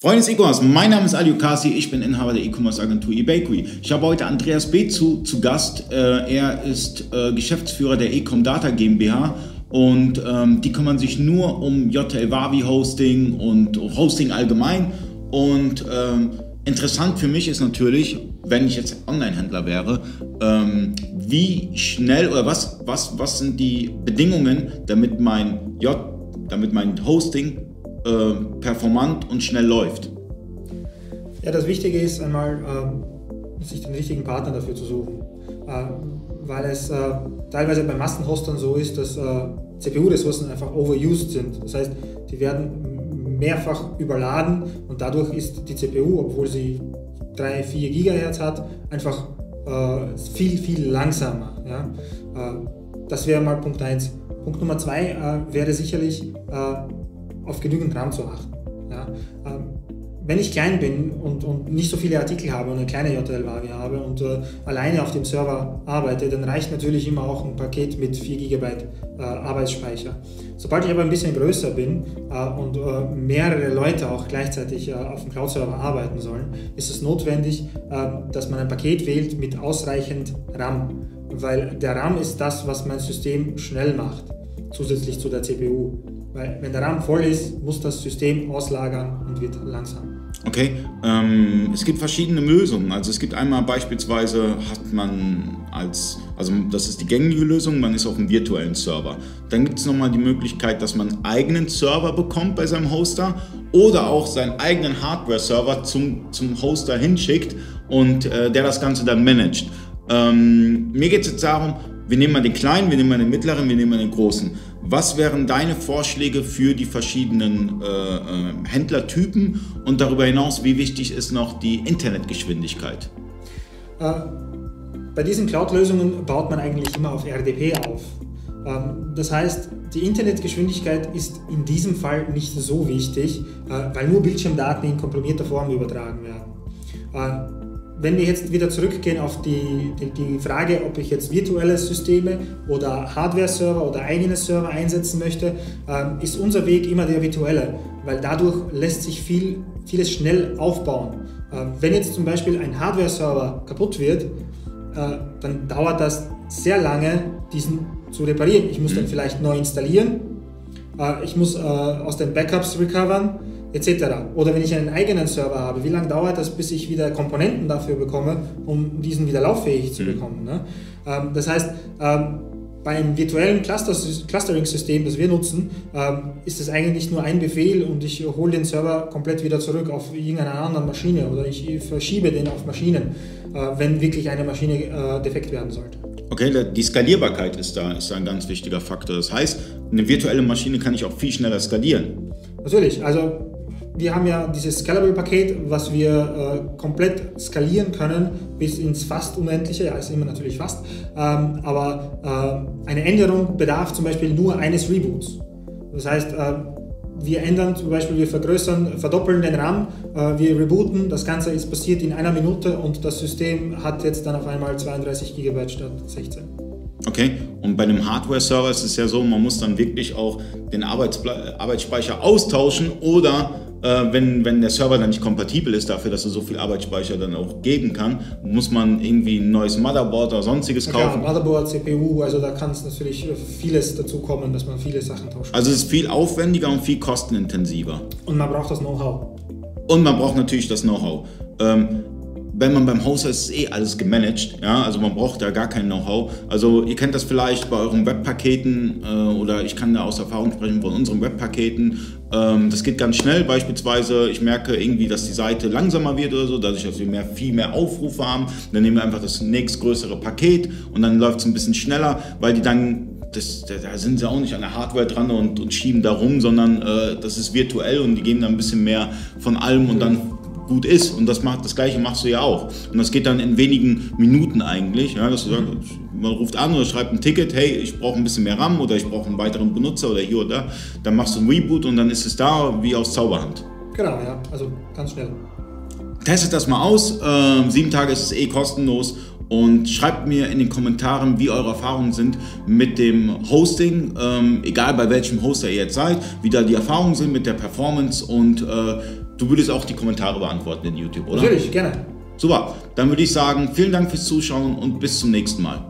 Freunde des E-Commerce, mein Name ist Ali Kasi, ich bin Inhaber der E-Commerce Agentur eBakery. Ich habe heute Andreas B. zu, zu Gast. Äh, er ist äh, Geschäftsführer der Ecom Data GmbH und ähm, die kümmern sich nur um JTL Wavi Hosting und Hosting allgemein. Und ähm, interessant für mich ist natürlich, wenn ich jetzt Online-Händler wäre, ähm, wie schnell oder was, was, was sind die Bedingungen, damit mein J, damit mein Hosting äh, performant und schnell läuft? Ja, das Wichtige ist einmal, äh, sich den richtigen Partner dafür zu suchen. Äh, weil es äh, teilweise bei Massenhostern so ist, dass äh, CPU-Ressourcen einfach overused sind. Das heißt, die werden mehrfach überladen und dadurch ist die CPU, obwohl sie 3, 4 GHz hat, einfach äh, viel, viel langsamer. Ja? das wäre mal Punkt 1. Punkt Nummer 2 wäre sicherlich auf genügend RAM zu achten. Ja? Ähm, wenn ich klein bin und, und, nicht so viele Artikel habe und eine kleine JTL-Waage habe und äh, alleine auf dem Server arbeite, dann reicht natürlich immer auch ein Paket mit 4 GB äh, Arbeitsspeicher. Sobald ich aber ein bisschen größer bin äh, und äh, mehrere Leute auch gleichzeitig äh, auf dem Cloud-Server arbeiten sollen, ist es notwendig, äh, dass man ein Paket wählt mit ausreichend RAM, weil der RAM ist das, was mein System schnell macht, zusätzlich zu der CPU. Weil wenn der RAM voll ist, muss das System auslagern und wird langsam. Okay, ähm, es gibt verschiedene Lösungen. Also es gibt einmal beispielsweise, hat man als, also das ist die gängige Lösung, man ist auf einem virtuellen Server. Dann gibt es nochmal die Möglichkeit, dass man einen eigenen Server bekommt bei seinem Hoster oder auch seinen eigenen Hardware-Server zum, zum Hoster hinschickt und äh, der das Ganze dann managt. Ähm, mir geht es jetzt darum, wir nehmen mal den kleinen, wir nehmen mal den mittleren, wir nehmen mal den großen. Was wären deine Vorschläge für die verschiedenen äh, äh, Händlertypen und darüber hinaus, wie wichtig ist noch die Internetgeschwindigkeit? Äh, bei diesen Cloud-Lösungen baut man eigentlich immer auf RDP auf. Ähm, das heißt, die Internetgeschwindigkeit ist in diesem Fall nicht so wichtig, äh, weil nur Bildschirmdaten in komprimierter Form übertragen werden. Wenn wir jetzt wieder zurückgehen auf die, die, die, Frage, ob ich jetzt virtuelle Systeme oder Hardware-Server oder eigene Server einsetzen möchte, ähm, ist unser Weg immer der virtuelle, weil dadurch lässt sich viel, vieles schnell aufbauen. Ähm, wenn jetzt zum Beispiel ein Hardware-Server kaputt wird, äh, dann dauert das sehr lange, diesen zu reparieren. Ich muss mhm. dann vielleicht neu installieren, äh, ich muss äh, aus den Backups recovern etc. Oder wenn ich einen eigenen Server habe, wie lange dauert das, bis ich wieder Komponenten dafür bekomme, um diesen wieder lauffähig zu mhm. bekommen? Ne? Ähm, das heißt, ähm, bei einem virtuellen Cluster Clustering-System, das wir nutzen, ähm, ist es eigentlich nur ein Befehl und ich hole den Server komplett wieder zurück auf irgendeine andere Maschine oder ich verschiebe den auf Maschinen, äh, wenn wirklich eine Maschine äh, defekt werden sollte. Okay, die Skalierbarkeit ist da, ist da ein ganz wichtiger Faktor. Das heißt, eine virtuelle Maschine kann ich auch viel schneller skalieren. Natürlich, also wir haben ja dieses Scalable-Paket, was wir äh, komplett skalieren können bis ins fast Unendliche, ja, ist immer natürlich fast, ähm, aber äh, eine Änderung bedarf zum Beispiel nur eines Reboots. Das heißt, äh, wir ändern zum Beispiel, wir vergrößern, verdoppeln den RAM, äh, wir rebooten, das Ganze ist passiert in einer Minute und das System hat jetzt dann auf einmal 32 GB statt 16. Okay, und bei einem Hardware-Server ist es ja so, man muss dann wirklich auch den Arbeitsspeicher austauschen oder äh, wenn, wenn der Server dann nicht kompatibel ist dafür, dass er so viel Arbeitsspeicher dann auch geben kann, muss man irgendwie ein neues Motherboard oder sonstiges kaufen. Ja, Motherboard, CPU, also da kann es natürlich vieles dazu kommen, dass man viele Sachen tauscht. Also es ist viel aufwendiger und viel kostenintensiver. Und man braucht das Know-how. Und man braucht natürlich das Know-how. Ähm, wenn man beim Hoster ist, ist eh alles gemanagt. Ja? Also man braucht da gar kein Know-how. Also ihr kennt das vielleicht bei euren Webpaketen äh, oder ich kann da aus Erfahrung sprechen von unseren Webpaketen. Ähm, das geht ganz schnell. Beispielsweise, ich merke irgendwie, dass die Seite langsamer wird oder so, dadurch, dass wir mehr, viel mehr Aufrufe haben. Dann nehmen wir einfach das nächstgrößere Paket und dann läuft es ein bisschen schneller, weil die dann das, da sind sie auch nicht an der Hardware dran und, und schieben da rum, sondern äh, das ist virtuell und die geben dann ein bisschen mehr von allem und dann gut ist. Und das, macht, das gleiche machst du ja auch. Und das geht dann in wenigen Minuten eigentlich. Ja, dass du sagst, man ruft an oder schreibt ein Ticket, hey, ich brauche ein bisschen mehr RAM oder ich brauche einen weiteren Benutzer oder hier oder da. Dann machst du ein Reboot und dann ist es da wie aus Zauberhand. Genau, ja, also ganz schnell. Testet das mal aus. Ähm, sieben Tage ist es eh kostenlos und schreibt mir in den Kommentaren, wie eure Erfahrungen sind mit dem Hosting, ähm, egal bei welchem Hoster ihr jetzt seid, wie da die Erfahrungen sind mit der Performance und äh, du würdest auch die Kommentare beantworten in YouTube, oder? Natürlich, gerne. Super, dann würde ich sagen, vielen Dank fürs Zuschauen und bis zum nächsten Mal.